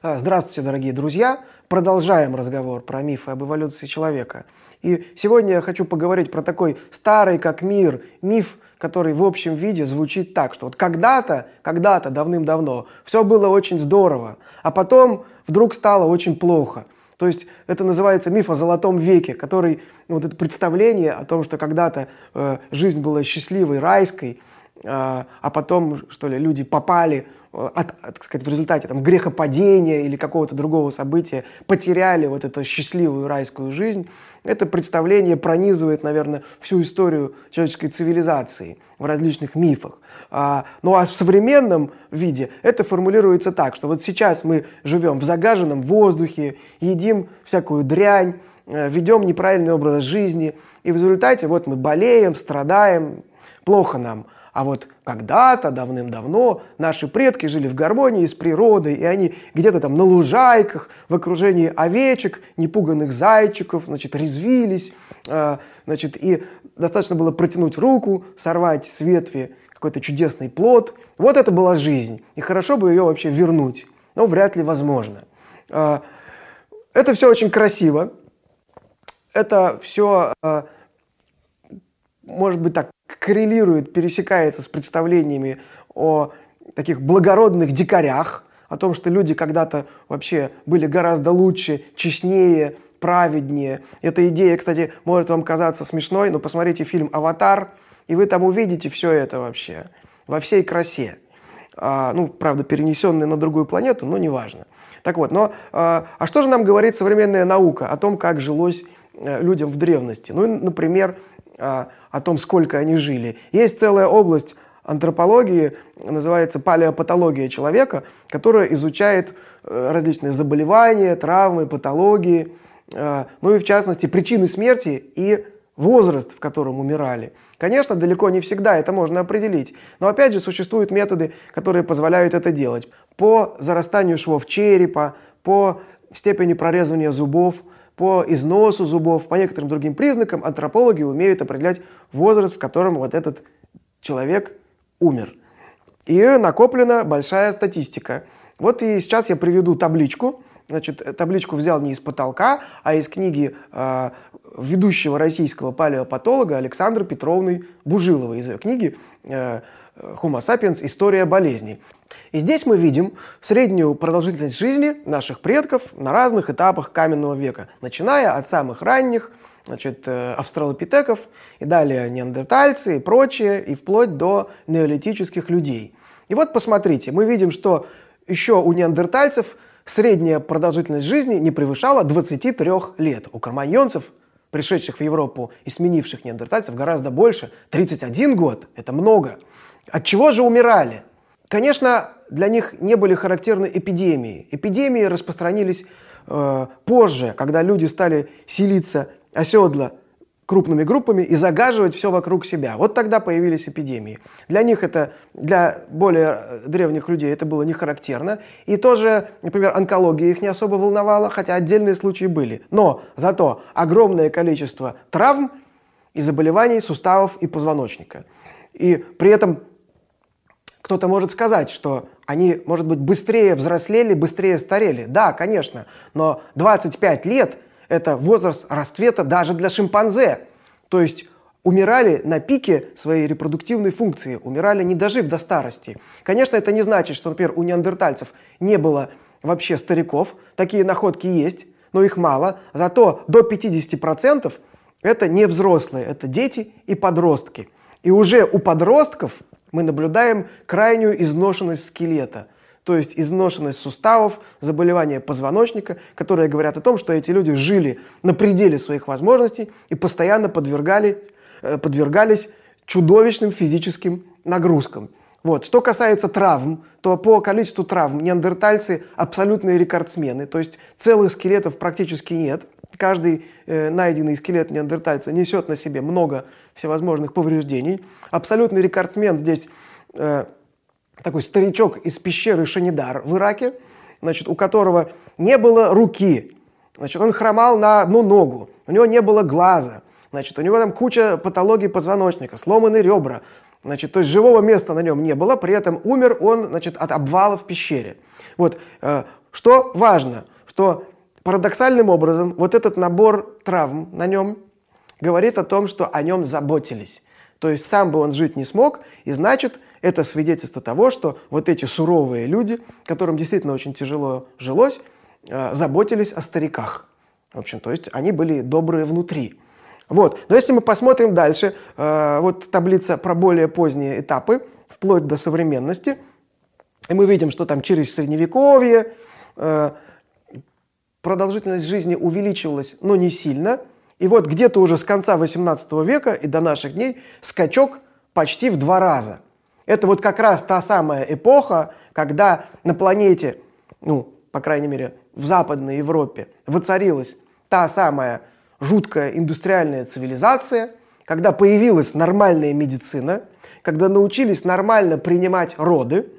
А, здравствуйте, дорогие друзья! Продолжаем разговор про мифы об эволюции человека. И сегодня я хочу поговорить про такой старый как мир миф, который в общем виде звучит так, что вот когда-то, когда-то давным-давно все было очень здорово, а потом вдруг стало очень плохо. То есть это называется миф о золотом веке, который, вот это представление о том, что когда-то э, жизнь была счастливой, райской, а потом, что ли, люди попали от, так сказать, в результате там, грехопадения или какого-то другого события потеряли вот эту счастливую райскую жизнь, это представление пронизывает, наверное, всю историю человеческой цивилизации в различных мифах. А, ну а в современном виде это формулируется так, что вот сейчас мы живем в загаженном воздухе, едим всякую дрянь, э, ведем неправильный образ жизни, и в результате вот мы болеем, страдаем, плохо нам – а вот когда-то, давным-давно, наши предки жили в гармонии с природой, и они где-то там на лужайках, в окружении овечек, непуганных зайчиков, значит, резвились, э, значит, и достаточно было протянуть руку, сорвать с ветви какой-то чудесный плод. Вот это была жизнь, и хорошо бы ее вообще вернуть, но вряд ли возможно. Э, это все очень красиво, это все, э, может быть так, коррелирует, пересекается с представлениями о таких благородных дикарях, о том, что люди когда-то вообще были гораздо лучше, честнее, праведнее. Эта идея, кстати, может вам казаться смешной, но посмотрите фильм «Аватар», и вы там увидите все это вообще во всей красе. А, ну, правда, перенесенные на другую планету, но неважно. Так вот, но а, а что же нам говорит современная наука о том, как жилось людям в древности? Ну, например, а, о том, сколько они жили. Есть целая область антропологии, называется палеопатология человека, которая изучает э, различные заболевания, травмы, патологии, э, ну и в частности причины смерти и возраст, в котором умирали. Конечно, далеко не всегда это можно определить, но опять же существуют методы, которые позволяют это делать. По зарастанию швов черепа, по степени прорезывания зубов – по износу зубов, по некоторым другим признакам антропологи умеют определять возраст, в котором вот этот человек умер. И накоплена большая статистика. Вот и сейчас я приведу табличку. Значит, табличку взял не из потолка, а из книги э, ведущего российского палеопатолога Александры Петровны Бужиловой. Из ее книги э, Homo sapiens. История болезней. И здесь мы видим среднюю продолжительность жизни наших предков на разных этапах каменного века, начиная от самых ранних, значит, э, австралопитеков, и далее неандертальцы и прочее, и вплоть до неолитических людей. И вот посмотрите, мы видим, что еще у неандертальцев средняя продолжительность жизни не превышала 23 лет. У карманьонцев, пришедших в Европу и сменивших неандертальцев, гораздо больше. 31 год – это много. От чего же умирали? Конечно, для них не были характерны эпидемии. Эпидемии распространились э, позже, когда люди стали селиться оседло крупными группами и загаживать все вокруг себя. Вот тогда появились эпидемии. Для них это, для более э, древних людей это было не характерно. И тоже, например, онкология их не особо волновала, хотя отдельные случаи были. Но зато огромное количество травм и заболеваний суставов и позвоночника. И при этом кто-то может сказать, что они, может быть, быстрее взрослели, быстрее старели. Да, конечно, но 25 лет – это возраст расцвета даже для шимпанзе. То есть умирали на пике своей репродуктивной функции, умирали не дожив до старости. Конечно, это не значит, что, например, у неандертальцев не было вообще стариков. Такие находки есть, но их мало. Зато до 50% это не взрослые, это дети и подростки. И уже у подростков мы наблюдаем крайнюю изношенность скелета, то есть изношенность суставов, заболевания позвоночника, которые говорят о том, что эти люди жили на пределе своих возможностей и постоянно подвергали, э, подвергались чудовищным физическим нагрузкам. Вот. Что касается травм, то по количеству травм неандертальцы абсолютные рекордсмены, то есть целых скелетов практически нет. Каждый э, найденный скелет неандертальца несет на себе много всевозможных повреждений. Абсолютный рекордсмен здесь э, такой старичок из пещеры Шанидар в Ираке, значит, у которого не было руки, значит, он хромал на одну ногу, у него не было глаза, значит, у него там куча патологий позвоночника, сломанные ребра, Значит, то есть живого места на нем не было, при этом умер он значит, от обвала в пещере. Вот, э, что важно, что парадоксальным образом вот этот набор травм на нем говорит о том, что о нем заботились. То есть сам бы он жить не смог, и значит, это свидетельство того, что вот эти суровые люди, которым действительно очень тяжело жилось, э, заботились о стариках. В общем, то есть они были добрые внутри. Вот. Но если мы посмотрим дальше, э, вот таблица про более поздние этапы, вплоть до современности, и мы видим, что там через средневековье э, продолжительность жизни увеличивалась, но не сильно. И вот где-то уже с конца 18 века и до наших дней скачок почти в два раза. Это вот как раз та самая эпоха, когда на планете, ну, по крайней мере, в Западной Европе воцарилась та самая жуткая индустриальная цивилизация, когда появилась нормальная медицина, когда научились нормально принимать роды,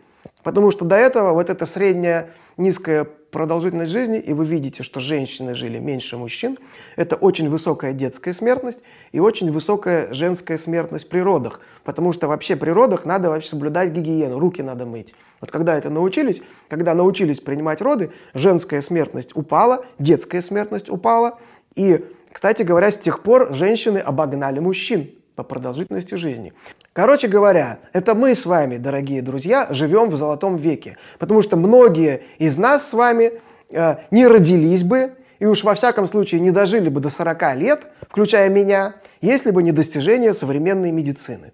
потому что до этого вот эта средняя низкая продолжительность жизни, и вы видите, что женщины жили меньше мужчин, это очень высокая детская смертность и очень высокая женская смертность при родах, потому что вообще при родах надо вообще соблюдать гигиену, руки надо мыть. Вот когда это научились, когда научились принимать роды, женская смертность упала, детская смертность упала, и кстати говоря, с тех пор женщины обогнали мужчин по продолжительности жизни. Короче говоря, это мы с вами, дорогие друзья, живем в золотом веке, потому что многие из нас с вами э, не родились бы и уж во всяком случае не дожили бы до 40 лет, включая меня, если бы не достижения современной медицины.